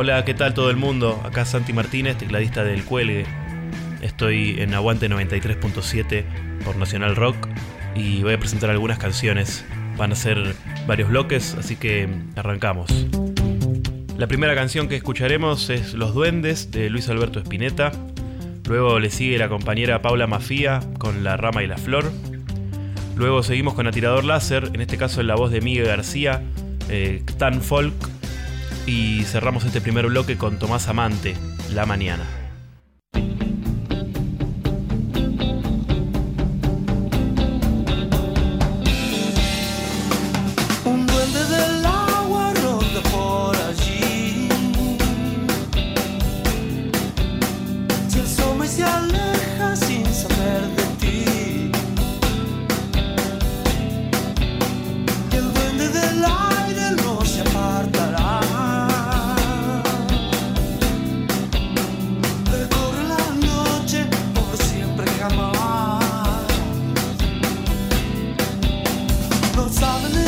Hola, ¿qué tal todo el mundo? Acá Santi Martínez, tecladista del Cuelgue. Estoy en Aguante 93.7 por Nacional Rock y voy a presentar algunas canciones. Van a ser varios bloques, así que arrancamos. La primera canción que escucharemos es Los Duendes de Luis Alberto Spinetta. Luego le sigue la compañera Paula Mafía con La Rama y la Flor. Luego seguimos con Atirador Láser, en este caso en la voz de Miguel García, eh, Folk. Y cerramos este primer bloque con Tomás Amante, La Mañana. solving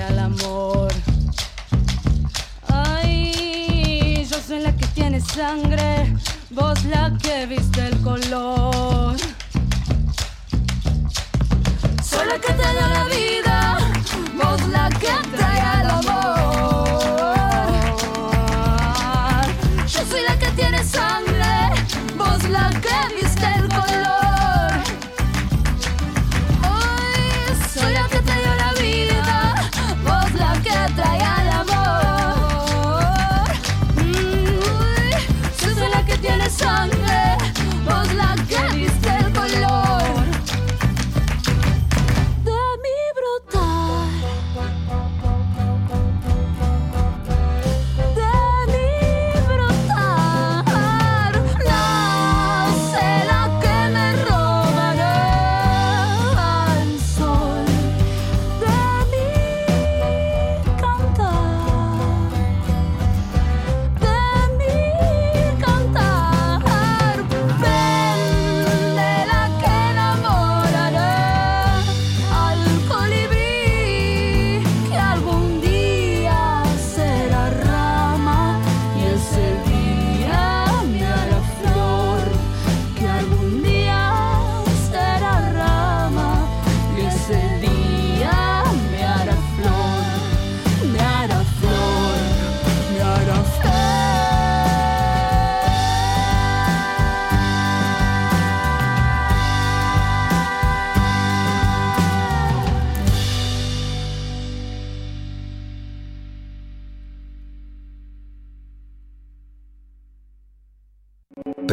al amor. Ay, yo soy la que tiene sangre, vos la que viste el color. Soy la que te da la vida.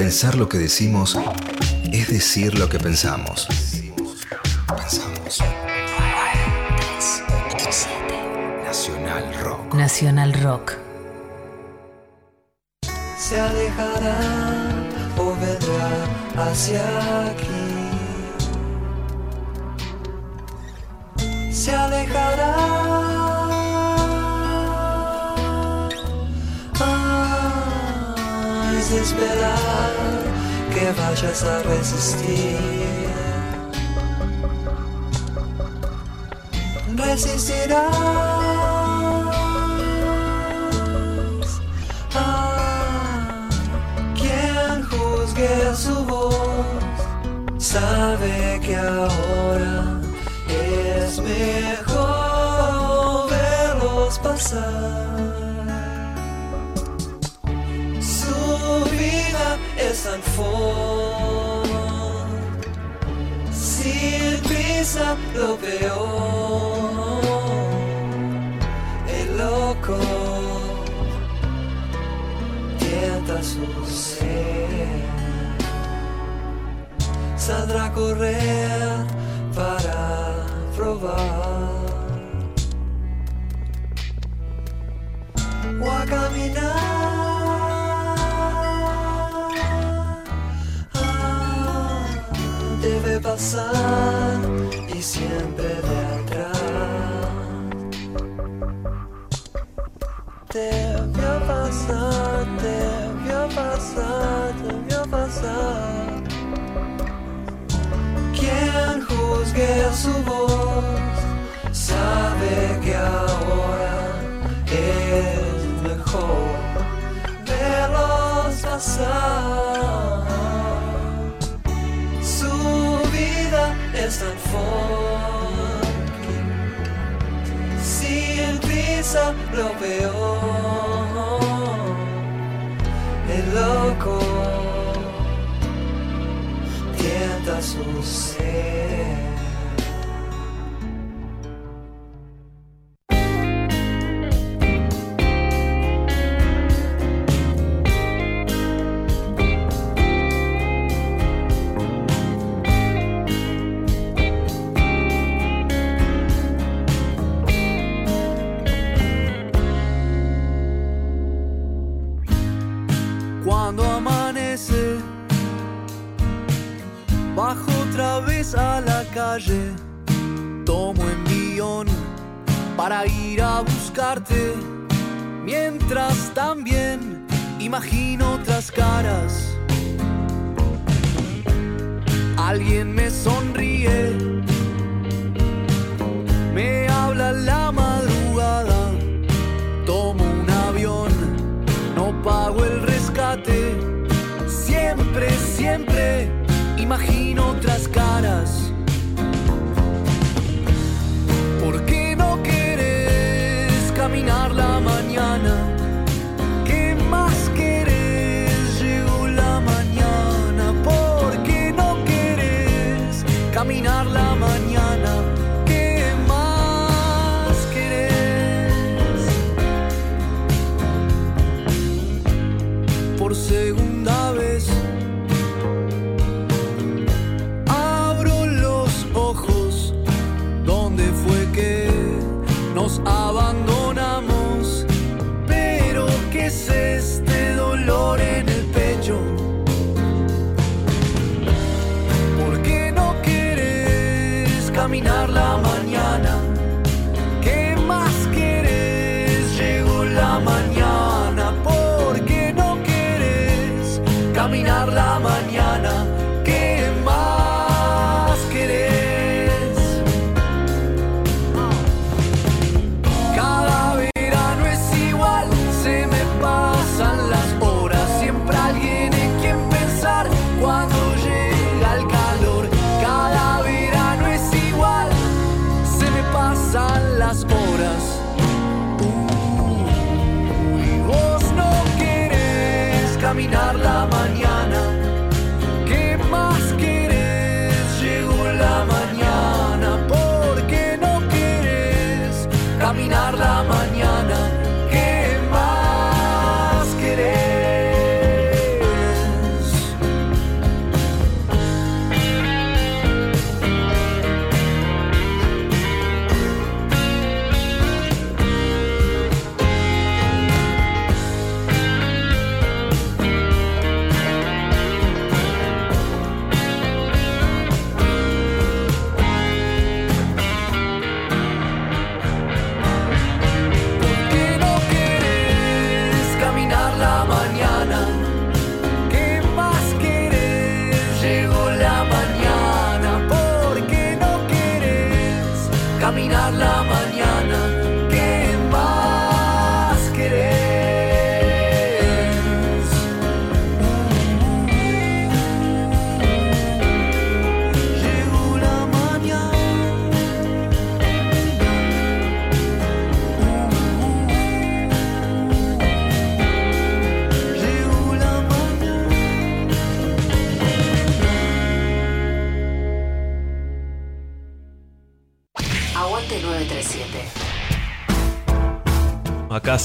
Pensar lo que decimos es decir lo que pensamos. Pensamos. Nacional Rock. Nacional Rock. Se alejará o vendrá hacia aquí. Se alejará esperar que vayas a resistir. Resistirás a quien juzgue su voz, sabe que ahora es mejor verlos pasar. Tan fuerte, sin prisa lo peor, el loco tienta su ser, saldrá a correr para probar pasar y siempre de atrás. Debió pasar, debió pasar, debió pasar. Quien juzgue su voz sabe que ahora es mejor verlos pasar. Tan funky, sin prisa lo peor, el loco tienta su ser. Me sonríe, me habla la madrugada, tomo un avión no pago el rescate. Siempre, siempre imagino otras caras.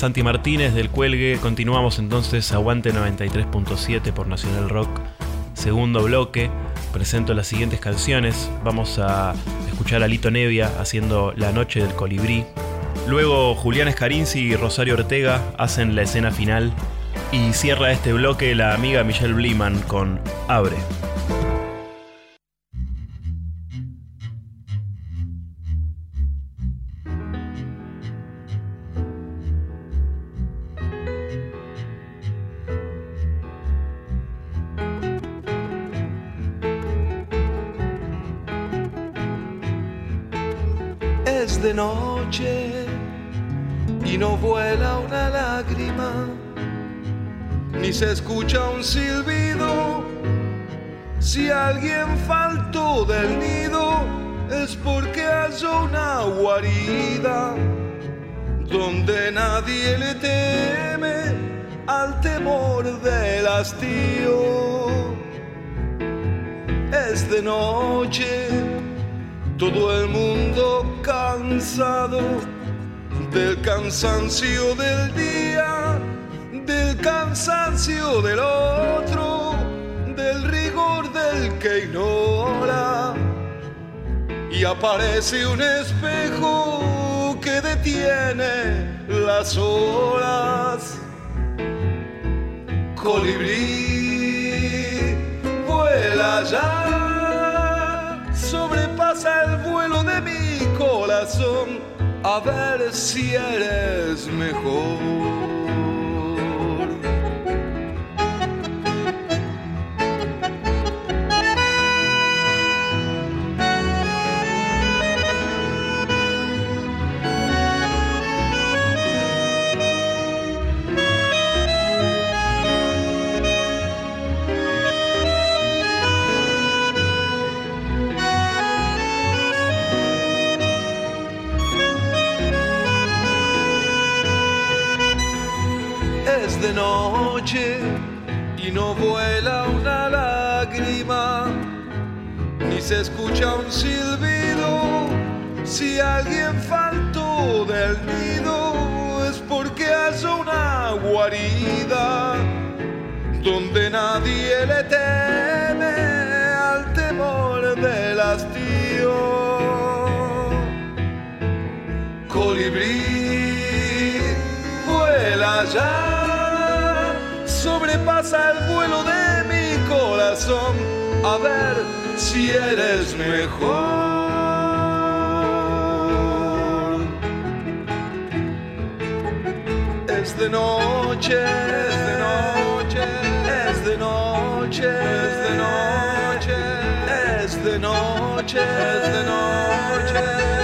Santi Martínez del Cuelgue. Continuamos entonces Aguante 93.7 por Nacional Rock. Segundo bloque. Presento las siguientes canciones. Vamos a escuchar a Lito Nevia haciendo La Noche del Colibrí. Luego Julián Escarinzi y Rosario Ortega hacen la escena final. Y cierra este bloque la amiga Michelle Bliman con Abre. Cansancio del día, del cansancio del otro, del rigor del que ignora. Y aparece un espejo que detiene las horas. Colibrí, vuela ya, sobrepasa el vuelo de mi corazón, a ver si eres mejor. Se si eres mejor. Es de noche, es de noche, es de noche, es de noche, es de noche, es de noche. ¿Dónde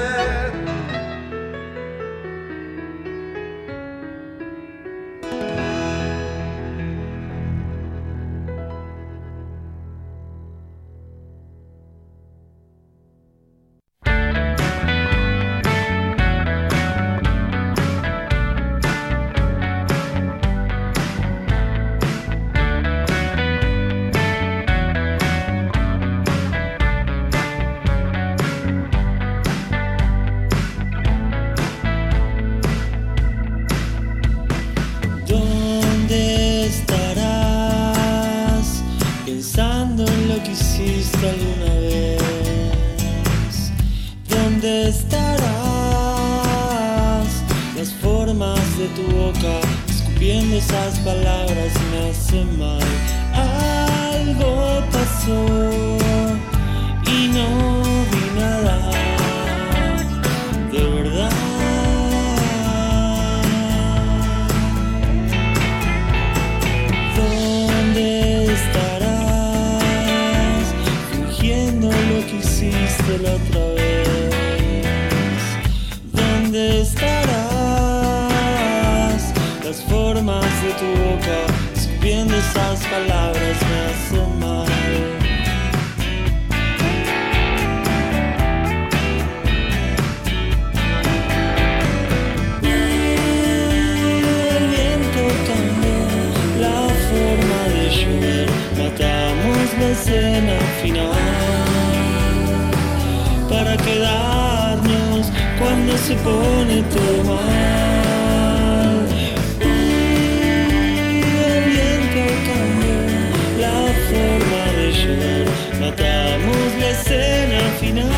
ayer matamos la escena final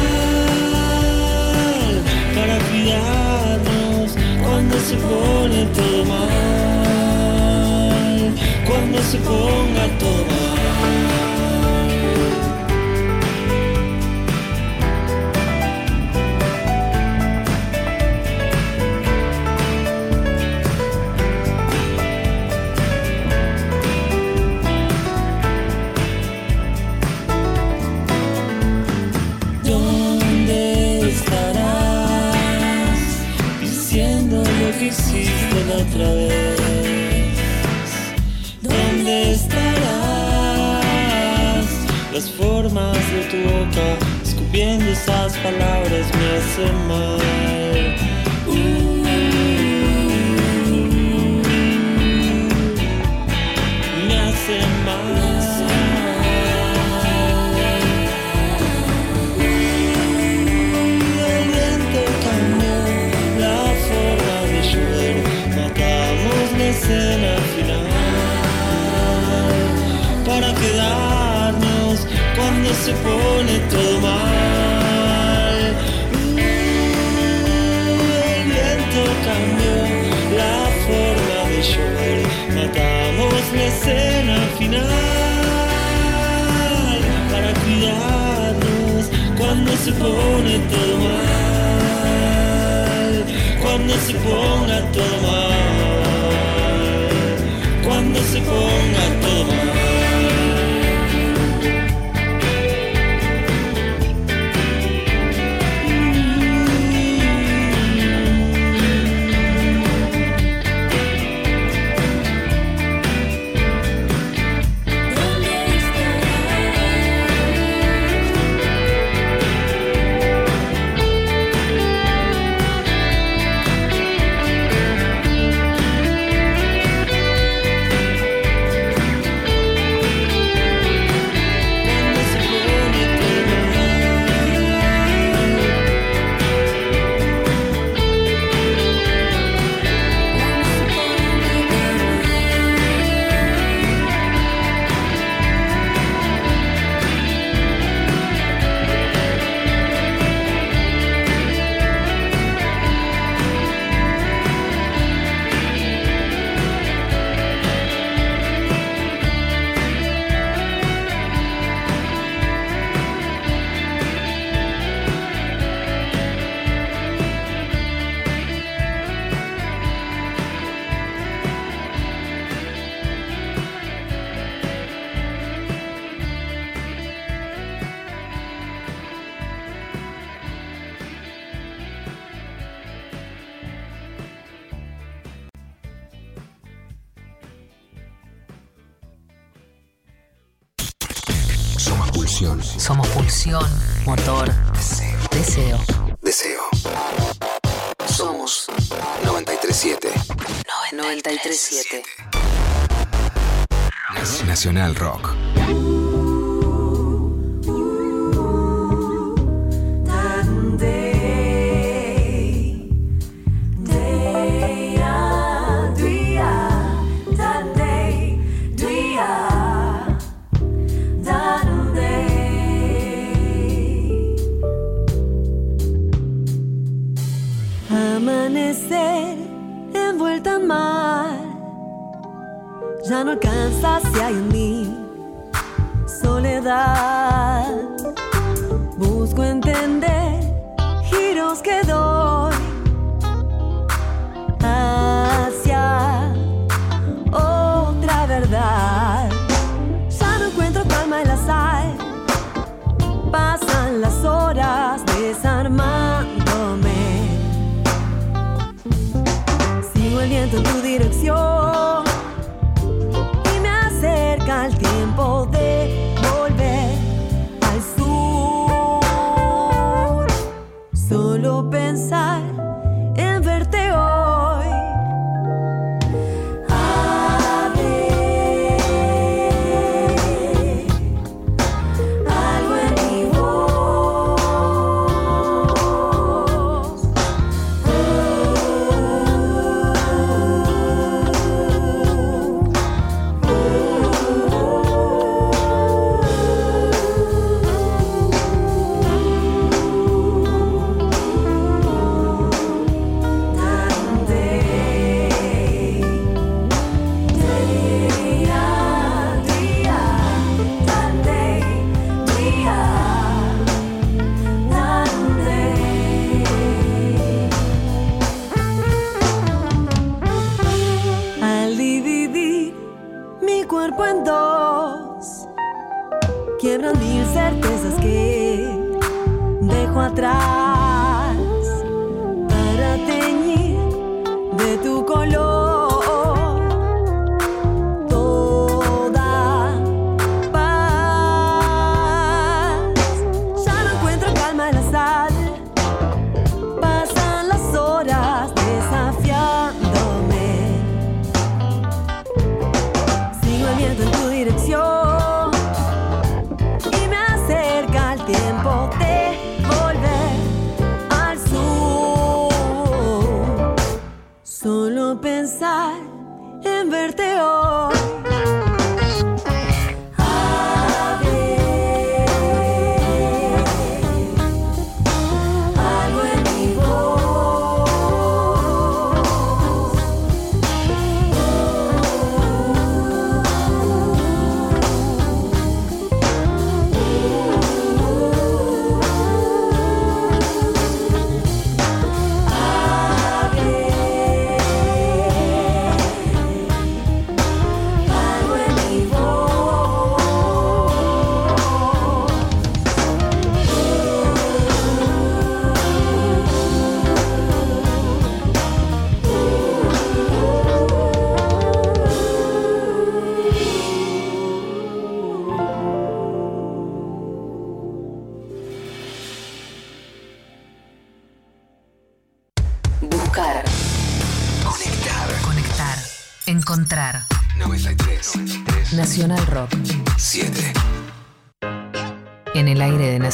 para cuidarnos cuando se pone todo mal, cuando se ponga todo mal. Escupiendo esas palabras me hacen mal. Se pone todo mal. Uh, El viento cambió la forma de llover, matamos la escena final para cuidarnos cuando se pone todo mal, cuando se ponga todo mal, Somos pulsión. Somos pulsión, motor, deseo. Deseo. Somos 937 937. Nacional Rock. Ya no alcanza si hay en mí soledad. Busco entender giros que doy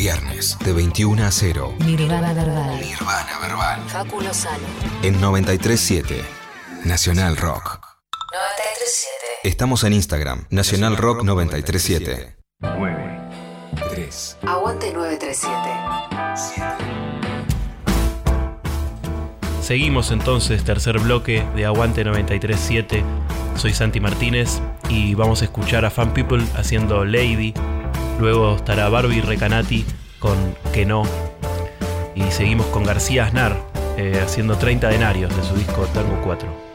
Viernes de 21 a 0. Nirvana Verbal. Nirvana verbal. Facu Lozano. En 937. Nacional Rock. 937. Estamos en Instagram. Nacional Rock 937. 3. Aguante 937. Seguimos entonces, tercer bloque de Aguante 937. Soy Santi Martínez y vamos a escuchar a Fan People haciendo Lady. Luego estará Barbie Recanati con Que no. Y seguimos con García Aznar eh, haciendo 30 denarios de su disco Tango 4.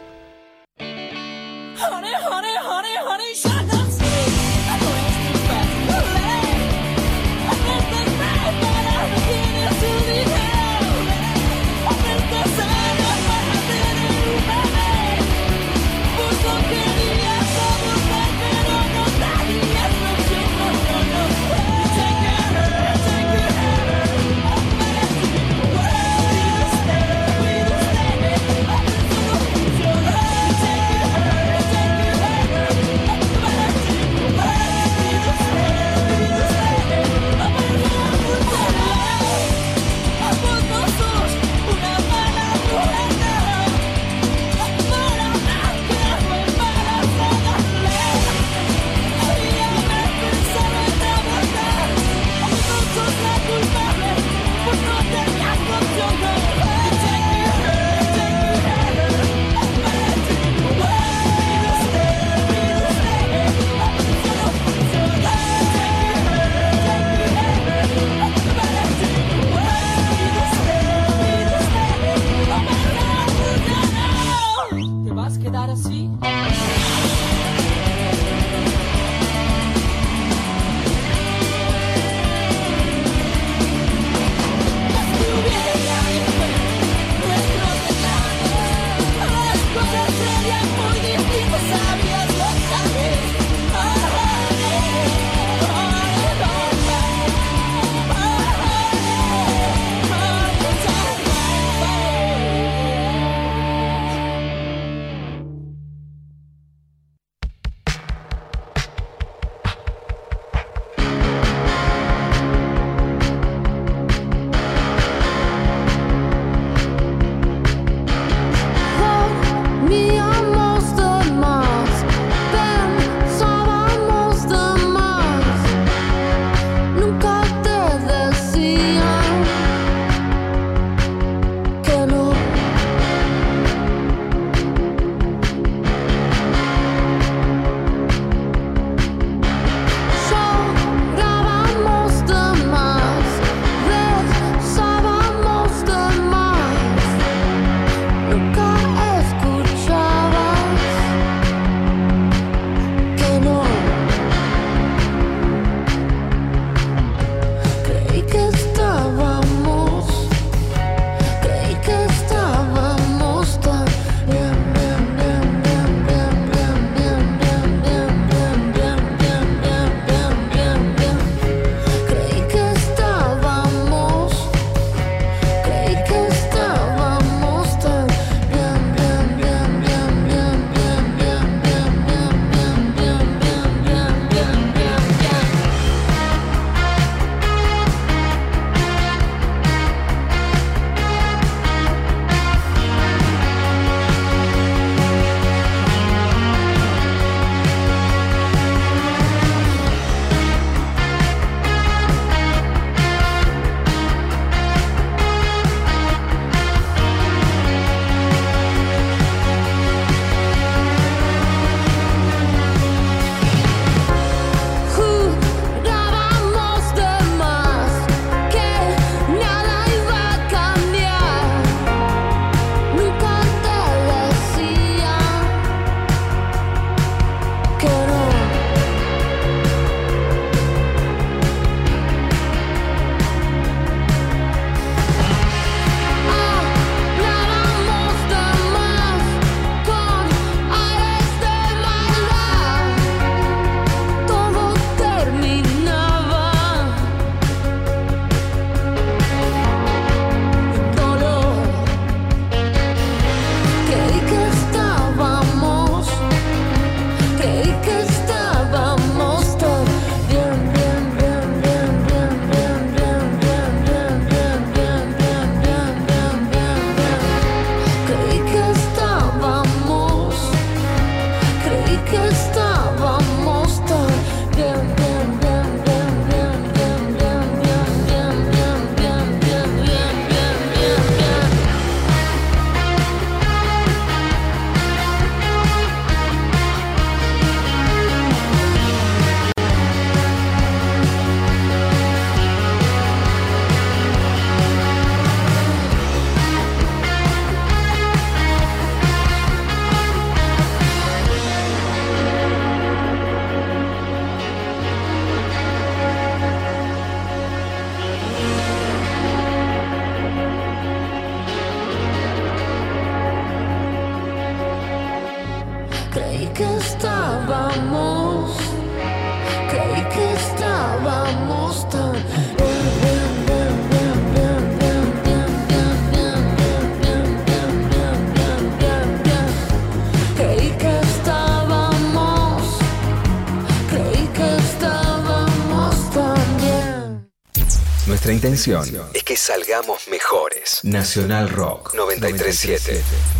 es que salgamos mejores. Nacional Rock 937. 93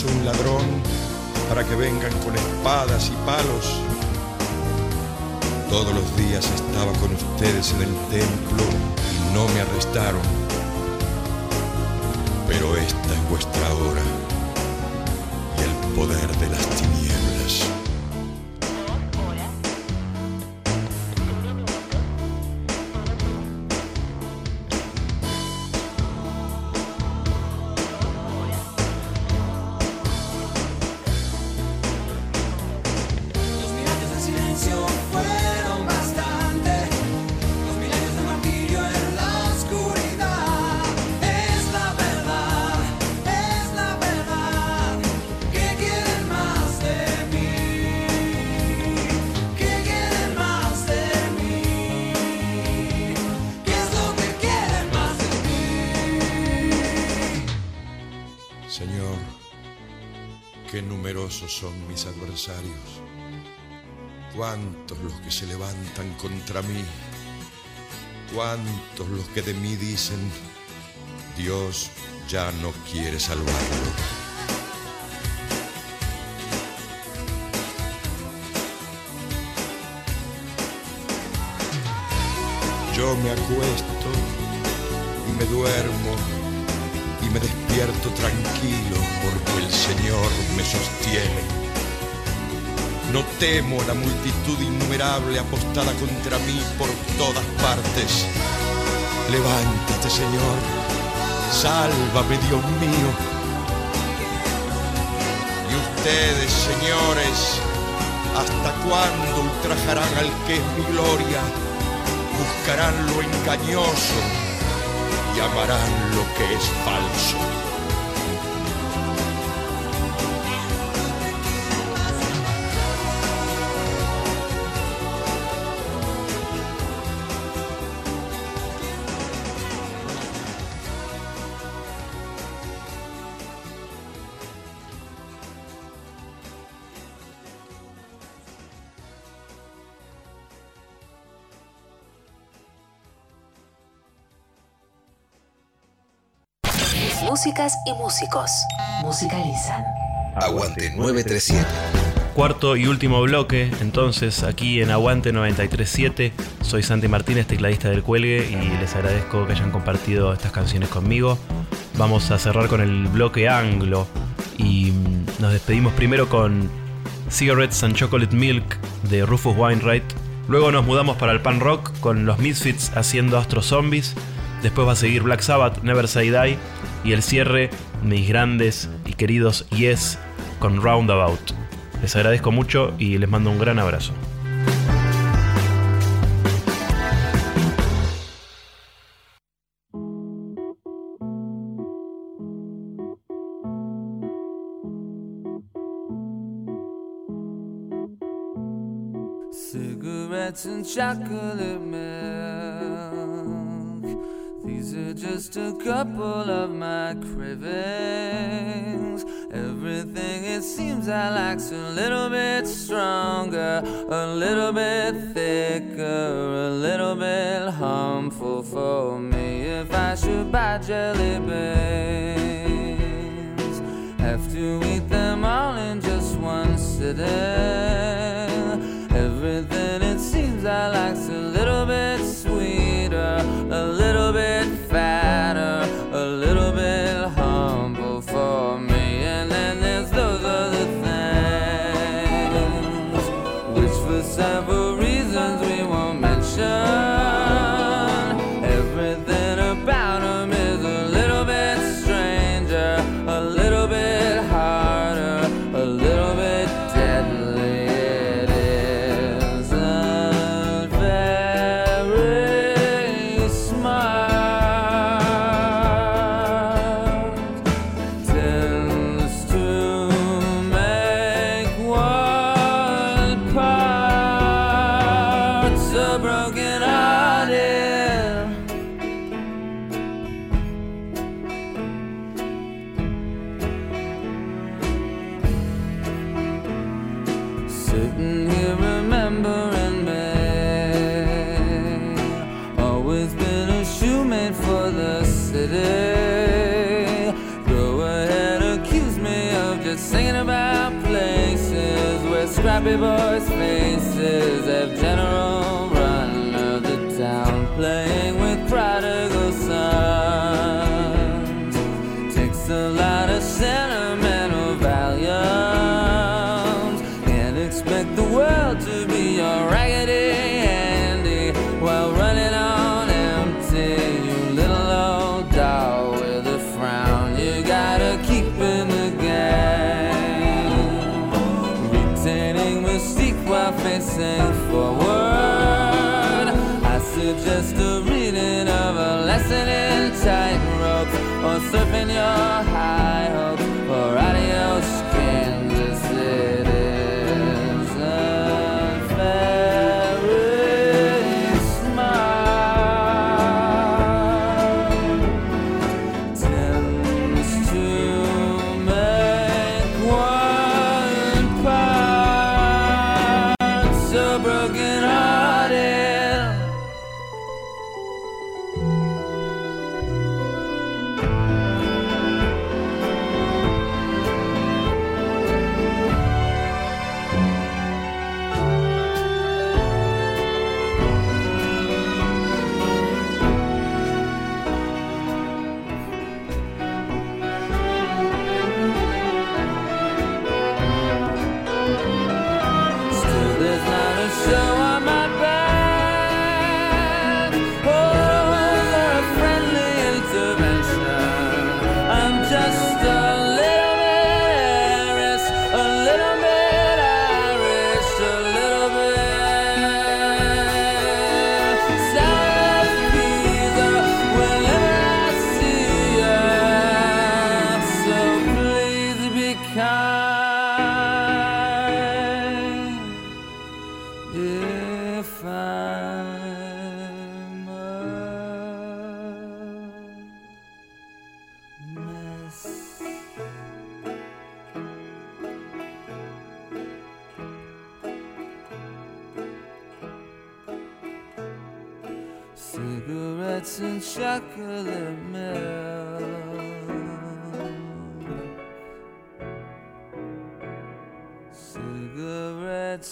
un ladrón para que vengan con espadas y palos? Todos los días estaba con ustedes en el templo y no me arrestaron. Pero esta es vuestra hora y el poder de las tinieblas. Qué numerosos son mis adversarios, cuántos los que se levantan contra mí, cuántos los que de mí dicen, Dios ya no quiere salvarlo. Yo me acuesto y me duermo y me despierto tranquilo porque el Señor me sostiene. No temo la multitud innumerable apostada contra mí por todas partes. Levántate, Señor, sálvame, Dios mío. Y ustedes, señores, ¿hasta cuándo ultrajarán al que es mi gloria? Buscarán lo engañoso y amarán lo que es falso. Y músicos musicalizan. Aguante 937. Cuarto y último bloque, entonces aquí en Aguante 937. Soy Santi Martínez, tecladista del Cuelgue, y les agradezco que hayan compartido estas canciones conmigo. Vamos a cerrar con el bloque anglo y mm, nos despedimos primero con Cigarettes and Chocolate Milk de Rufus Wainwright. Luego nos mudamos para el pan rock con los Misfits haciendo Astro Zombies. Después va a seguir Black Sabbath, Never Say Die. Y el cierre, mis grandes y queridos Yes con Roundabout. Les agradezco mucho y les mando un gran abrazo. Are just a couple of my cravings. Everything it seems I like's a little bit stronger, a little bit thicker, a little bit harmful for me. If I should buy jelly beans, have to eat them all in just one sitting. Everything it seems I like's a fast. Or surfing your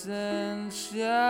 and chocolate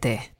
7